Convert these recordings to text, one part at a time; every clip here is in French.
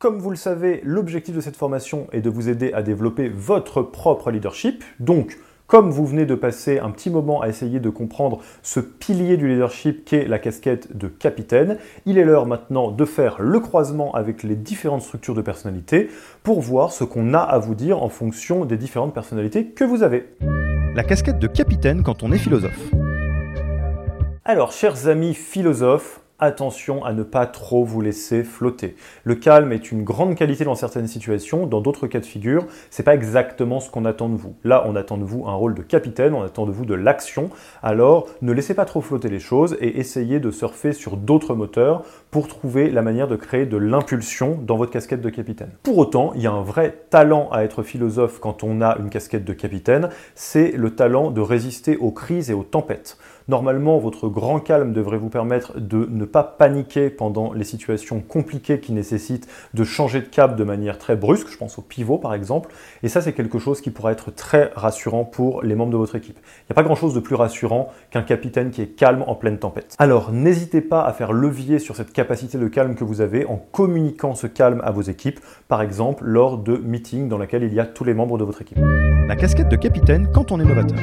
Comme vous le savez, l'objectif de cette formation est de vous aider à développer votre propre leadership. Donc, comme vous venez de passer un petit moment à essayer de comprendre ce pilier du leadership qu'est la casquette de capitaine, il est l'heure maintenant de faire le croisement avec les différentes structures de personnalité pour voir ce qu'on a à vous dire en fonction des différentes personnalités que vous avez. La casquette de capitaine quand on est philosophe. Alors, chers amis philosophes, attention à ne pas trop vous laisser flotter. Le calme est une grande qualité dans certaines situations, dans d'autres cas de figure, c'est pas exactement ce qu'on attend de vous. Là, on attend de vous un rôle de capitaine, on attend de vous de l'action. Alors, ne laissez pas trop flotter les choses et essayez de surfer sur d'autres moteurs pour trouver la manière de créer de l'impulsion dans votre casquette de capitaine. Pour autant, il y a un vrai talent à être philosophe quand on a une casquette de capitaine, c'est le talent de résister aux crises et aux tempêtes. Normalement, votre grand calme devrait vous permettre de ne pas paniquer pendant les situations compliquées qui nécessitent de changer de cap de manière très brusque, je pense au pivot par exemple, et ça c'est quelque chose qui pourrait être très rassurant pour les membres de votre équipe. Il n'y a pas grand-chose de plus rassurant qu'un capitaine qui est calme en pleine tempête. Alors n'hésitez pas à faire levier sur cette capacité de calme que vous avez en communiquant ce calme à vos équipes, par exemple lors de meetings dans lesquels il y a tous les membres de votre équipe. La casquette de capitaine quand on est novateur.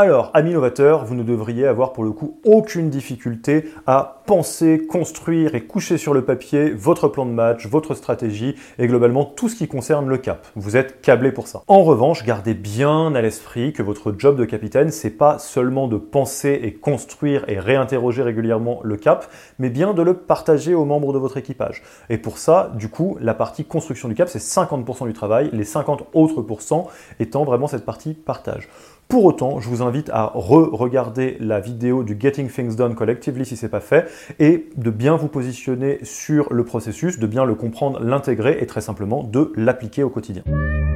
Alors, ami novateur, vous ne devriez avoir pour le coup aucune difficulté à penser, construire et coucher sur le papier votre plan de match, votre stratégie et globalement tout ce qui concerne le cap. Vous êtes câblé pour ça. En revanche, gardez bien à l'esprit que votre job de capitaine, c'est pas seulement de penser et construire et réinterroger régulièrement le cap, mais bien de le partager aux membres de votre équipage. Et pour ça, du coup, la partie construction du cap, c'est 50% du travail, les 50 autres pourcents étant vraiment cette partie partage. Pour autant, je vous invite à re-regarder la vidéo du Getting Things Done Collectively si ce n'est pas fait et de bien vous positionner sur le processus, de bien le comprendre, l'intégrer et très simplement de l'appliquer au quotidien.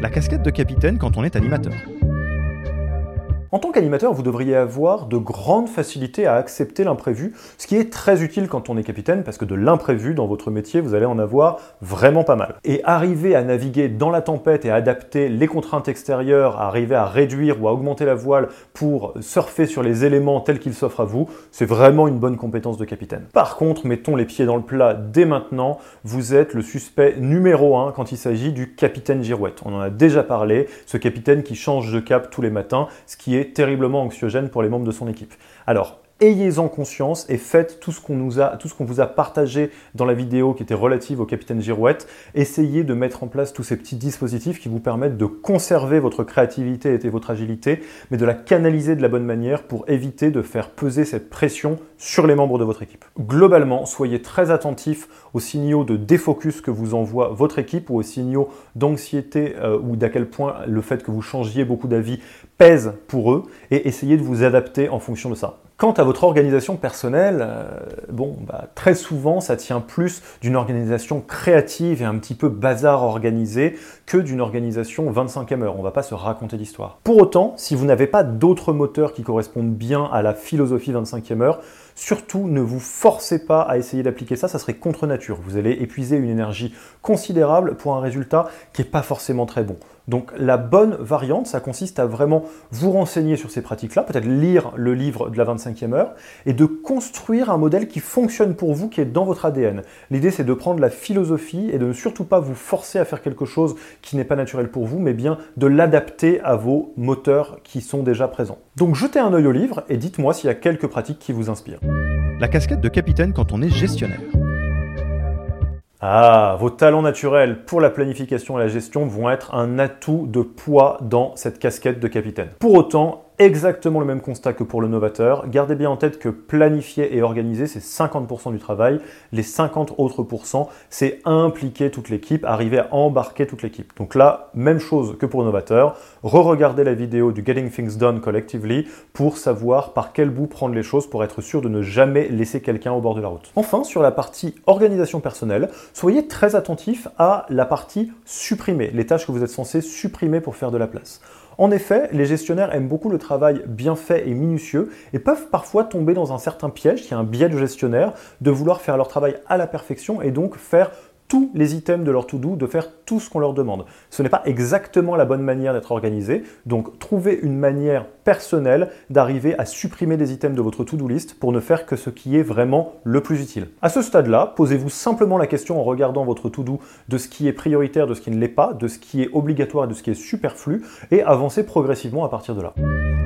La casquette de capitaine quand on est animateur. En tant qu'animateur, vous devriez avoir de grandes facilités à accepter l'imprévu, ce qui est très utile quand on est capitaine, parce que de l'imprévu dans votre métier, vous allez en avoir vraiment pas mal. Et arriver à naviguer dans la tempête et à adapter les contraintes extérieures, arriver à réduire ou à augmenter la voile pour surfer sur les éléments tels qu'ils s'offrent à vous, c'est vraiment une bonne compétence de capitaine. Par contre, mettons les pieds dans le plat dès maintenant, vous êtes le suspect numéro un quand il s'agit du capitaine Girouette. On en a déjà parlé, ce capitaine qui change de cap tous les matins, ce qui est terriblement anxiogène pour les membres de son équipe. Alors, ayez-en conscience et faites tout ce qu'on vous a partagé dans la vidéo qui était relative au capitaine Girouette. Essayez de mettre en place tous ces petits dispositifs qui vous permettent de conserver votre créativité et votre agilité, mais de la canaliser de la bonne manière pour éviter de faire peser cette pression sur les membres de votre équipe. Globalement, soyez très attentifs aux signaux de défocus que vous envoie votre équipe ou aux signaux d'anxiété euh, ou d'à quel point le fait que vous changiez beaucoup d'avis pèse pour eux et essayez de vous adapter en fonction de ça. Quant à votre organisation personnelle, euh, bon, bah, très souvent, ça tient plus d'une organisation créative et un petit peu bazar organisé que d'une organisation 25e heure. On va pas se raconter l'histoire. Pour autant, si vous n'avez pas d'autres moteurs qui correspondent bien à la philosophie 25e heure, surtout ne vous forcez pas à essayer d'appliquer ça, ça serait contre nature. Vous allez épuiser une énergie considérable pour un résultat qui n'est pas forcément très bon. Donc la bonne variante, ça consiste à vraiment vous renseigner sur ces pratiques-là, peut-être lire le livre de la 25e heure, et de construire un modèle qui fonctionne pour vous, qui est dans votre ADN. L'idée, c'est de prendre la philosophie et de ne surtout pas vous forcer à faire quelque chose qui n'est pas naturel pour vous, mais bien de l'adapter à vos moteurs qui sont déjà présents. Donc jetez un œil au livre et dites-moi s'il y a quelques pratiques qui vous inspirent. La casquette de capitaine quand on est gestionnaire. Ah, vos talents naturels pour la planification et la gestion vont être un atout de poids dans cette casquette de capitaine. Pour autant, exactement le même constat que pour le novateur. Gardez bien en tête que planifier et organiser, c'est 50% du travail. Les 50 autres pourcents, c'est impliquer toute l'équipe, arriver à embarquer toute l'équipe. Donc là, même chose que pour le novateur. Re-regardez la vidéo du Getting Things Done Collectively pour savoir par quel bout prendre les choses pour être sûr de ne jamais laisser quelqu'un au bord de la route. Enfin, sur la partie organisation personnelle, soyez très attentif à la partie supprimer, les tâches que vous êtes censé supprimer pour faire de la place. En effet, les gestionnaires aiment beaucoup le travail bien fait et minutieux et peuvent parfois tomber dans un certain piège, qui est un biais de gestionnaire, de vouloir faire leur travail à la perfection et donc faire tous les items de leur to-do, de faire tout ce qu'on leur demande. Ce n'est pas exactement la bonne manière d'être organisé, donc trouvez une manière personnelle d'arriver à supprimer des items de votre to-do list pour ne faire que ce qui est vraiment le plus utile. À ce stade-là, posez-vous simplement la question en regardant votre to-do de ce qui est prioritaire, de ce qui ne l'est pas, de ce qui est obligatoire et de ce qui est superflu, et avancez progressivement à partir de là.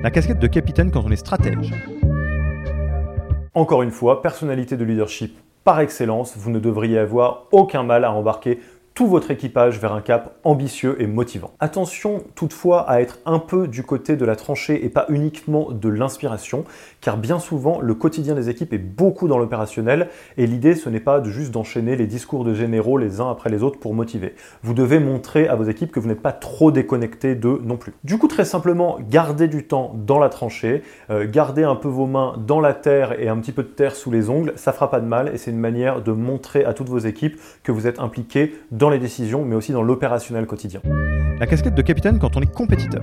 La casquette de capitaine quand on est stratège. Encore une fois, personnalité de leadership par excellence, vous ne devriez avoir aucun mal à embarquer tout votre équipage vers un cap ambitieux et motivant. Attention toutefois à être un peu du côté de la tranchée et pas uniquement de l'inspiration, car bien souvent le quotidien des équipes est beaucoup dans l'opérationnel et l'idée ce n'est pas juste d'enchaîner les discours de généraux les uns après les autres pour motiver. Vous devez montrer à vos équipes que vous n'êtes pas trop déconnecté d'eux non plus. Du coup très simplement, gardez du temps dans la tranchée, euh, gardez un peu vos mains dans la terre et un petit peu de terre sous les ongles, ça fera pas de mal et c'est une manière de montrer à toutes vos équipes que vous êtes impliqués dans les décisions, mais aussi dans l'opérationnel quotidien. La casquette de capitaine quand on est compétiteur.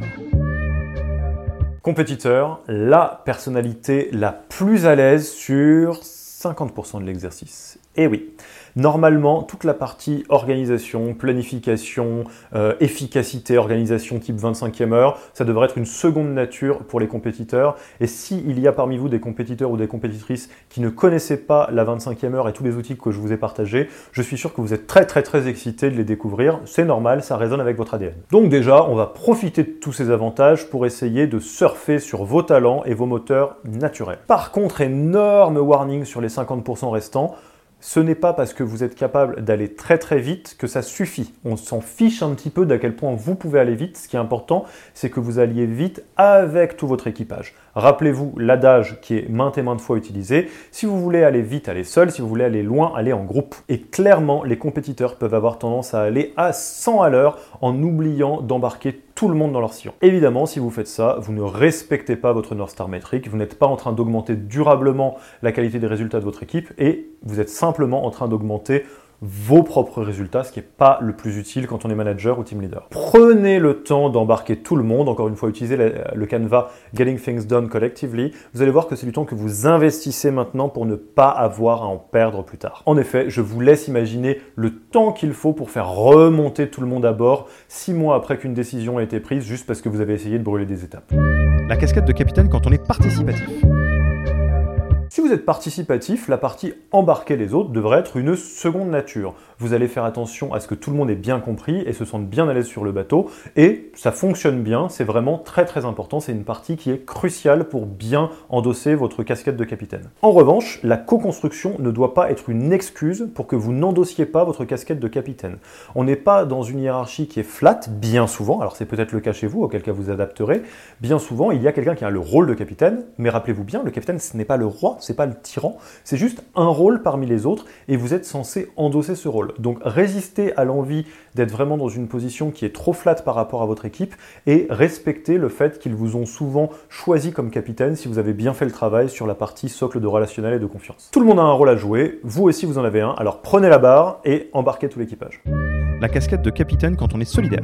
Compétiteur, la personnalité la plus à l'aise sur 50% de l'exercice. Et oui, Normalement, toute la partie organisation, planification, euh, efficacité, organisation type 25e heure, ça devrait être une seconde nature pour les compétiteurs. Et s'il y a parmi vous des compétiteurs ou des compétitrices qui ne connaissaient pas la 25e heure et tous les outils que je vous ai partagés, je suis sûr que vous êtes très très très excités de les découvrir. C'est normal, ça résonne avec votre ADN. Donc déjà, on va profiter de tous ces avantages pour essayer de surfer sur vos talents et vos moteurs naturels. Par contre, énorme warning sur les 50% restants ce n'est pas parce que vous êtes capable d'aller très très vite que ça suffit. On s'en fiche un petit peu d'à quel point vous pouvez aller vite. Ce qui est important, c'est que vous alliez vite avec tout votre équipage. Rappelez-vous l'adage qui est maintes et maintes fois utilisé. Si vous voulez aller vite, allez seul. Si vous voulez aller loin, allez en groupe. Et clairement, les compétiteurs peuvent avoir tendance à aller à 100 à l'heure en oubliant d'embarquer tout le monde dans leur sillon. Évidemment, si vous faites ça, vous ne respectez pas votre North Star métrique, vous n'êtes pas en train d'augmenter durablement la qualité des résultats de votre équipe et vous êtes simplement en train d'augmenter vos propres résultats, ce qui n'est pas le plus utile quand on est manager ou team leader. Prenez le temps d'embarquer tout le monde, encore une fois, utilisez le canevas Getting Things Done Collectively. Vous allez voir que c'est du temps que vous investissez maintenant pour ne pas avoir à en perdre plus tard. En effet, je vous laisse imaginer le temps qu'il faut pour faire remonter tout le monde à bord six mois après qu'une décision a été prise, juste parce que vous avez essayé de brûler des étapes. La casquette de capitaine quand on est participatif. Si vous êtes participatif, la partie embarquer les autres devrait être une seconde nature. Vous allez faire attention à ce que tout le monde ait bien compris et se sente bien à l'aise sur le bateau. Et ça fonctionne bien, c'est vraiment très très important. C'est une partie qui est cruciale pour bien endosser votre casquette de capitaine. En revanche, la co-construction ne doit pas être une excuse pour que vous n'endossiez pas votre casquette de capitaine. On n'est pas dans une hiérarchie qui est flat, bien souvent. Alors c'est peut-être le cas chez vous, auquel cas vous adapterez. Bien souvent, il y a quelqu'un qui a le rôle de capitaine, mais rappelez-vous bien, le capitaine ce n'est pas le roi, c'est pas le tyran, c'est juste un rôle parmi les autres et vous êtes censé endosser ce rôle. Donc résistez à l'envie d'être vraiment dans une position qui est trop flatte par rapport à votre équipe et respectez le fait qu'ils vous ont souvent choisi comme capitaine si vous avez bien fait le travail sur la partie socle de relationnel et de confiance. Tout le monde a un rôle à jouer, vous aussi vous en avez un, alors prenez la barre et embarquez tout l'équipage. La casquette de capitaine quand on est solidaire.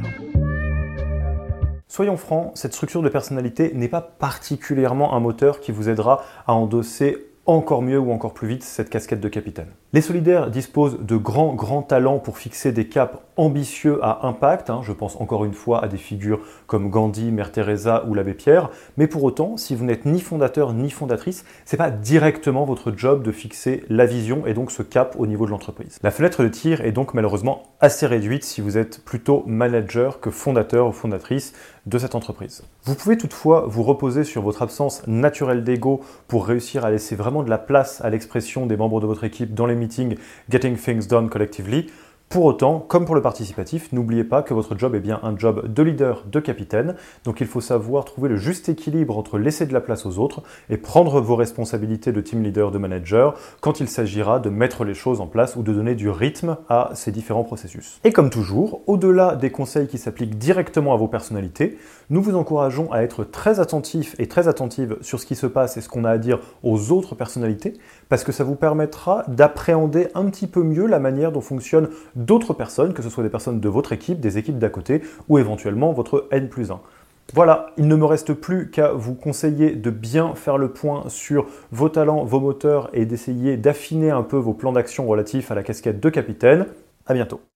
Soyons francs, cette structure de personnalité n'est pas particulièrement un moteur qui vous aidera à endosser encore mieux ou encore plus vite cette casquette de capitaine. Les solidaires disposent de grands, grands talents pour fixer des caps ambitieux à impact. Hein. je pense encore une fois à des figures comme Gandhi, Mère Teresa ou l'abbé Pierre. Mais pour autant, si vous n'êtes ni fondateur ni fondatrice, c'est pas directement votre job de fixer la vision et donc ce cap au niveau de l'entreprise. La fenêtre de tir est donc malheureusement assez réduite si vous êtes plutôt manager que fondateur ou fondatrice de cette entreprise. Vous pouvez toutefois vous reposer sur votre absence naturelle d'ego pour réussir à laisser vraiment de la place à l'expression des membres de votre équipe dans les meetings Getting Things Done Collectively pour autant, comme pour le participatif, n'oubliez pas que votre job est bien un job de leader, de capitaine, donc il faut savoir trouver le juste équilibre entre laisser de la place aux autres et prendre vos responsabilités de team leader, de manager, quand il s'agira de mettre les choses en place ou de donner du rythme à ces différents processus. Et comme toujours, au-delà des conseils qui s'appliquent directement à vos personnalités, nous vous encourageons à être très attentifs et très attentives sur ce qui se passe et ce qu'on a à dire aux autres personnalités, parce que ça vous permettra d'appréhender un petit peu mieux la manière dont fonctionne d'autres personnes, que ce soit des personnes de votre équipe, des équipes d'à côté, ou éventuellement votre N plus 1. Voilà, il ne me reste plus qu'à vous conseiller de bien faire le point sur vos talents, vos moteurs et d'essayer d'affiner un peu vos plans d'action relatifs à la casquette de capitaine. À bientôt.